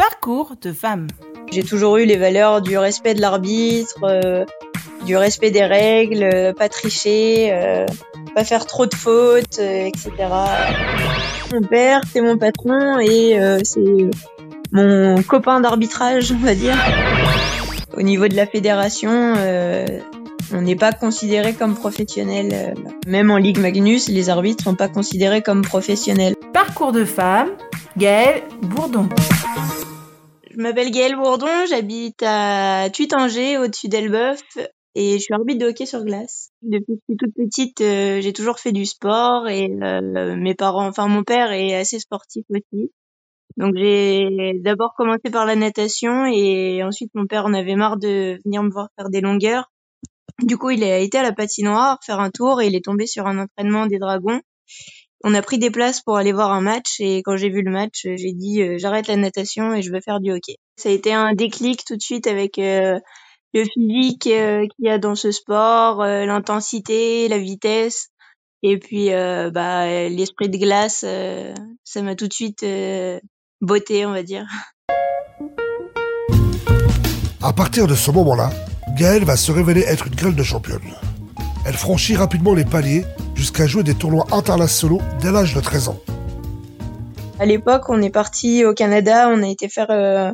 Parcours de femme. J'ai toujours eu les valeurs du respect de l'arbitre, euh, du respect des règles, euh, pas tricher, euh, pas faire trop de fautes, etc. Mon père, c'est mon patron et c'est mon copain d'arbitrage, on va dire. Au niveau de la fédération, on n'est pas considéré comme professionnel. Même en Ligue Magnus, les arbitres sont pas considérés comme professionnels. Parcours de femme, Gaëlle Bourdon. Je m'appelle Gaëlle Bourdon, j'habite à Tuitanger, au-dessus d'Elbeuf, et je suis arbitre de hockey sur glace. Depuis que je suis toute petite, euh, j'ai toujours fait du sport et euh, mes parents, enfin mon père est assez sportif aussi. Donc j'ai d'abord commencé par la natation et ensuite mon père en avait marre de venir me voir faire des longueurs. Du coup, il a été à la patinoire faire un tour et il est tombé sur un entraînement des dragons on a pris des places pour aller voir un match et quand j'ai vu le match, j'ai dit euh, j'arrête la natation et je veux faire du hockey. Ça a été un déclic tout de suite avec euh, le physique euh, qu'il y a dans ce sport, l'intensité, la vitesse et puis bah l'esprit de glace, ça m'a tout de suite botté, on va dire. À partir de ce moment-là, Gaëlle va se révéler être une grêle de championne. Elle franchit rapidement les paliers jusqu'à jouer des tournois internationaux dès l'âge de 13 ans. À l'époque, on est parti au Canada, on a été faire euh,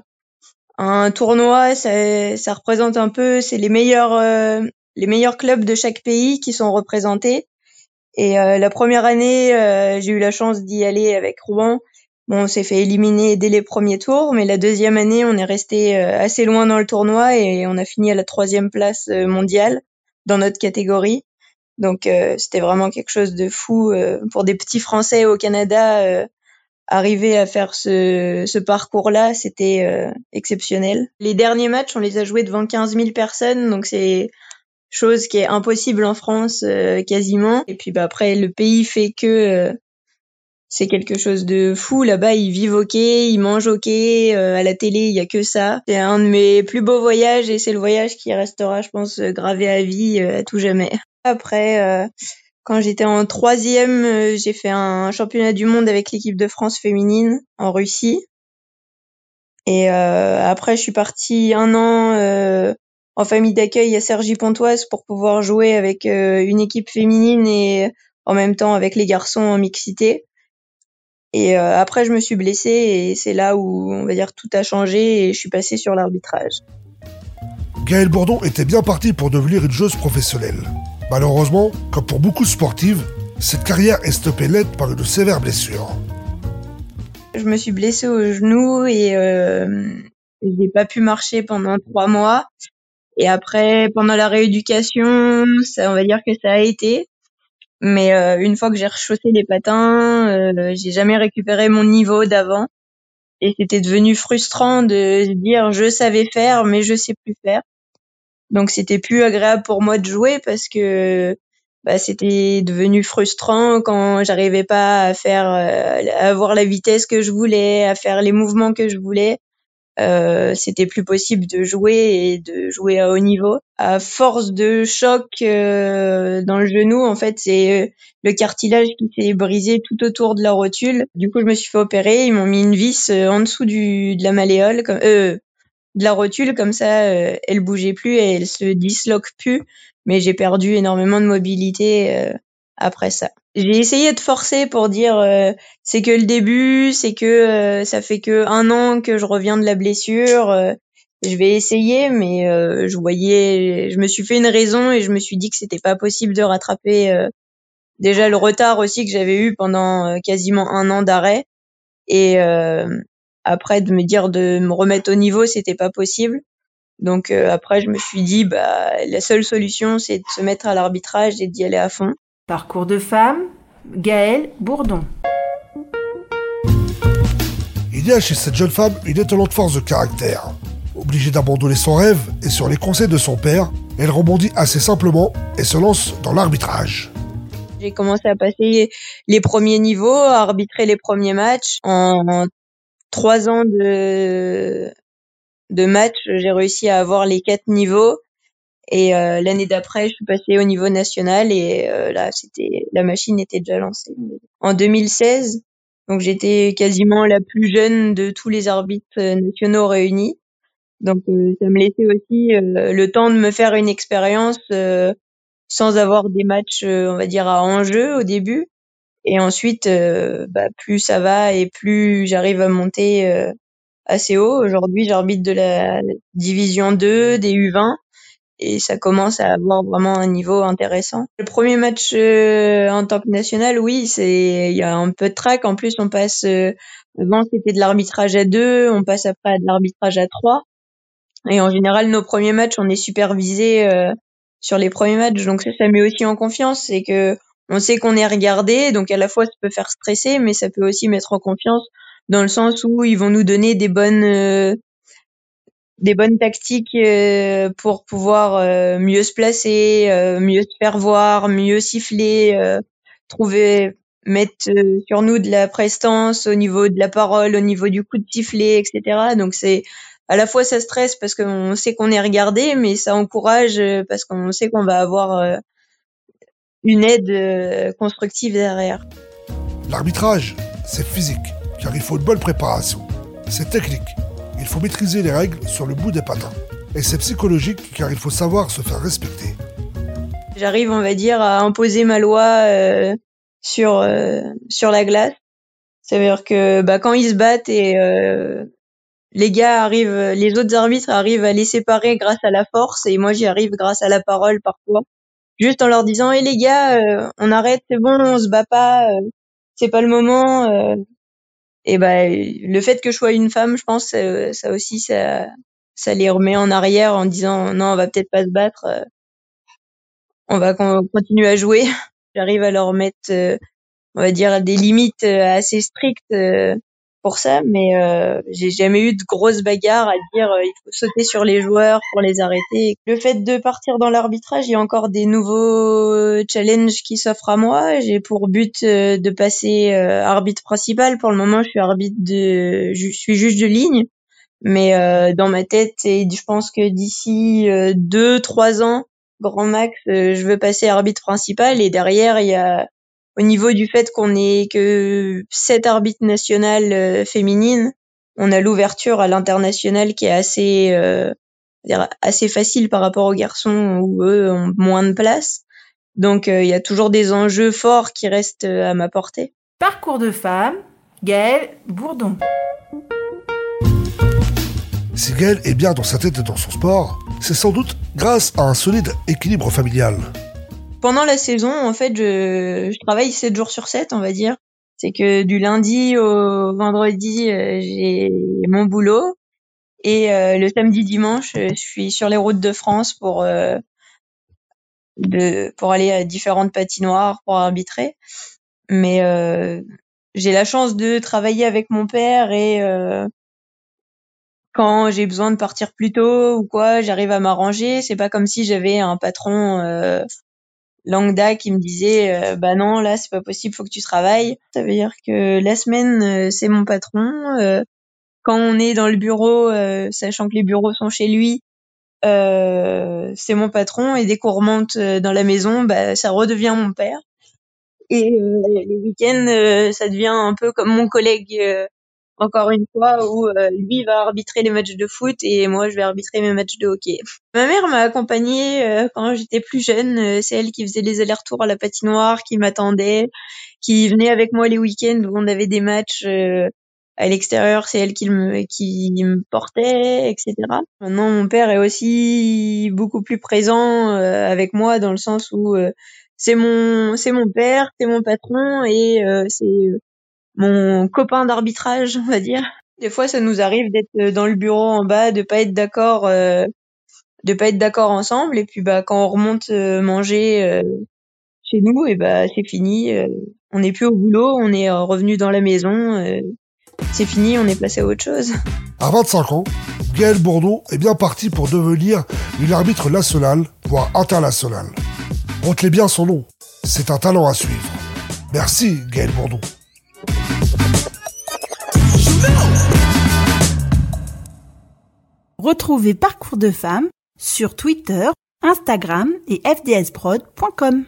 un tournoi, ça, représente un peu, c'est les meilleurs euh, les meilleurs clubs de chaque pays qui sont représentés. Et euh, la première année, j'ai eu la chance d'y aller avec Rouen. Bon, on s'est fait éliminer dès les premiers tours, mais la deuxième année, on est resté assez loin dans le tournoi et on a fini à la troisième place mondiale dans notre catégorie. Donc euh, c'était vraiment quelque chose de fou euh, pour des petits Français au Canada. Euh, arriver à faire ce, ce parcours-là, c'était exceptionnel. Les derniers matchs, on les a joués devant 15 000 personnes, donc c'est chose qui est impossible en France quasiment. Et puis bah, après, le pays fait que c'est quelque chose de fou. Là-bas, ils vivent ok, ils mangent ok. à la télé, il y a que ça. C'est un de mes plus beaux voyages et c'est le voyage qui restera, je pense, gravé à vie à tout jamais. Après, euh, quand j'étais en troisième, euh, j'ai fait un championnat du monde avec l'équipe de France féminine en Russie. Et euh, après, je suis partie un an en famille d'accueil à Cergy-Pontoise pour pouvoir jouer avec une équipe féminine et en même temps avec les garçons en mixité. Et après, je me suis blessée et c'est là où, on va dire, tout a changé et je suis passée sur l'arbitrage. Gaëlle Bourdon était bien partie pour devenir une joueuse professionnelle. Malheureusement, comme pour beaucoup de sportives, cette carrière est stoppée net par une sévère blessure. Je me suis blessée au genou et euh, j'ai pas pu marcher pendant trois mois. Et après, pendant la rééducation, ça, on va dire que ça a été. Mais euh, une fois que j'ai rechaussé les patins, euh, j'ai jamais récupéré mon niveau d'avant. Et c'était devenu frustrant de dire je savais faire, mais je sais plus faire. Donc c'était plus agréable pour moi de jouer parce que bah, c'était devenu frustrant quand j'arrivais pas à faire euh, à avoir la vitesse que je voulais, à faire les mouvements que je voulais. Euh, c'était plus possible de jouer et de jouer à haut niveau. À force de choc euh, dans le genou, en fait, c'est le cartilage qui s'est brisé tout autour de la rotule. Du coup, je me suis fait opérer. Ils m'ont mis une vis en dessous du de la malléole, comme, euh, de la rotule comme ça euh, elle bougeait plus et elle se disloque plus mais j'ai perdu énormément de mobilité euh, après ça j'ai essayé de forcer pour dire euh, c'est que le début c'est que ça fait que un an que je reviens de la blessure je vais essayer mais je voyais je me suis fait une raison et je me suis dit que c'était pas possible de rattraper déjà le retard aussi que j'avais eu pendant quasiment un an d'arrêt et après, de me dire de me remettre au niveau, c'était pas possible. Donc euh, après, je me suis dit, bah, la seule solution, c'est de se mettre à l'arbitrage et d'y aller à fond. Parcours de femme, Gaëlle Bourdon. Il y a chez cette jeune femme une étonnante force de caractère. Obligée d'abandonner son rêve et sur les conseils de son père, elle rebondit assez simplement et se lance dans l'arbitrage. J'ai commencé à passer les premiers niveaux, à arbitrer les premiers matchs en trois ans de de match, j'ai réussi à avoir les quatre niveaux. Et euh, l'année d'après, je suis passée au niveau national et euh, là, c'était la machine était déjà lancée. En 2016, Donc j'étais quasiment la plus jeune de tous les arbitres nationaux réunis. Donc ça me laissait aussi le temps de me faire une expérience sans avoir des matchs, on va dire, à enjeu au début. Et ensuite, bah, plus ça va et plus j'arrive à monter assez haut. Aujourd'hui, j'arbitre de la division 2, des U20 et ça commence à avoir vraiment un niveau intéressant. Le premier match euh, en tant que national, oui, c'est il y a un peu de track. En plus, on passe euh, avant c'était de l'arbitrage à deux, on passe après à de l'arbitrage à trois. Et en général, nos premiers matchs, on est supervisé euh, sur les premiers matchs, donc ça, ça met aussi en confiance. C'est que on sait qu'on est regardé, donc à la fois ça peut faire stresser, mais ça peut aussi mettre en confiance dans le sens où ils vont nous donner des bonnes des bonnes tactiques euh, pour pouvoir euh, mieux se placer, euh, mieux se faire voir, mieux siffler, trouver mettre sur nous de la prestance au niveau de la parole, au niveau du coup de sifflet, etc. Donc c'est à la fois ça stresse parce qu'on sait qu'on est regardé, mais ça encourage parce qu'on sait qu'on va avoir une aide constructive derrière. L'arbitrage, c'est physique, car il faut une bonne préparation. C'est technique, il faut maîtriser les règles sur le bout des patins. Et c'est psychologique car il faut savoir se faire respecter. J'arrive, on va dire, à imposer ma loi euh, sur euh, sur la glace. Ça veut dire que bah, quand ils se battent et euh, les gars arrivent, les autres arbitres arrivent à les séparer grâce à la force et moi j'y arrive grâce à la parole parfois. Juste en leur disant, hé les gars, on arrête, c'est bon, on se bat pas, c'est pas le moment et ben le fait que je sois une femme, je pense, euh, ça aussi, ça, ça les remet en arrière en disant non, on va peut-être pas se battre, euh, on va continuer à jouer. J'arrive à leur mettre, euh, on va dire, des limites assez strictes pour ça, mais euh, j'ai jamais eu de grosses bagarres à dire euh, il faut sauter sur les joueurs pour les arrêter. Le fait de partir dans l'arbitrage, il y a encore des nouveaux challenges qui s'offrent à moi. J'ai pour but euh, de passer arbitre principal. Pour le moment, je suis arbitre de, je suis juge de ligne, mais dans ma tête, et je pense que d'ici deux, trois ans, grand max, je veux passer arbitre principal et derrière il y a au niveau du fait qu'on ait que sept arbitres nationales euh, féminines, on a l'ouverture à l'international qui est assez euh, assez facile par rapport aux garçons où eux ont moins de place. Donc euh, il y a toujours des enjeux forts qui restent à ma portée. Parcours de femme, Gaëlle Bourdon. Si Gaëlle est bien dans sa tête et dans son sport, c'est sans doute grâce à un solide équilibre familial pendant la saison, en fait, je, je travaille 7 jours sur 7, on va dire. C'est que du lundi au vendredi, euh, j'ai mon boulot. Et euh, le samedi, dimanche, je suis sur les routes de France pour, euh, de, pour aller à différentes patinoires pour arbitrer. Mais j'ai la chance de travailler avec mon père et quand j'ai besoin de partir plus tôt ou quoi, j'arrive à m'arranger. C'est pas comme si j'avais un patron Langda qui me disait euh, bah non là c'est pas possible faut que tu travailles. Ça veut dire que la semaine euh, c'est mon patron euh, quand on est dans le bureau sachant que les bureaux sont chez lui c'est mon patron et dès qu'on remonte dans la maison bah ça redevient mon père. Et les week-ends ça devient un peu comme mon collègue encore une fois où euh, lui va arbitrer les matchs de foot et moi je vais arbitrer mes matchs de hockey. Ma mère m'a accompagnée euh, quand j'étais plus jeune, euh, c'est elle qui faisait les allers-retours à la patinoire, qui m'attendait, qui venait avec moi les week-ends où on avait des matchs à l'extérieur, c'est elle qui me qui me portait, etc. Maintenant mon père est aussi beaucoup plus présent avec moi dans le sens où c'est mon c'est mon père, c'est mon patron et c'est mon copain d'arbitrage, on va dire. Des fois, ça nous arrive d'être euh, dans le bureau en bas, de pas être d'accord, euh, de pas être d'accord ensemble, et puis bah quand on remonte euh, manger chez nous, et bah c'est fini. on n'est plus au boulot, on est revenu dans la maison. c'est fini, on est passé à autre chose. À 25 ans, Gaël Bourdon est bien parti pour devenir une arbitre nationale, voire internationale. Retenez bien son nom, c'est un talent à suivre. Merci Gaël Bourdon. Retrouvez Parcours de femmes sur Twitter, Instagram et fdsprod.com.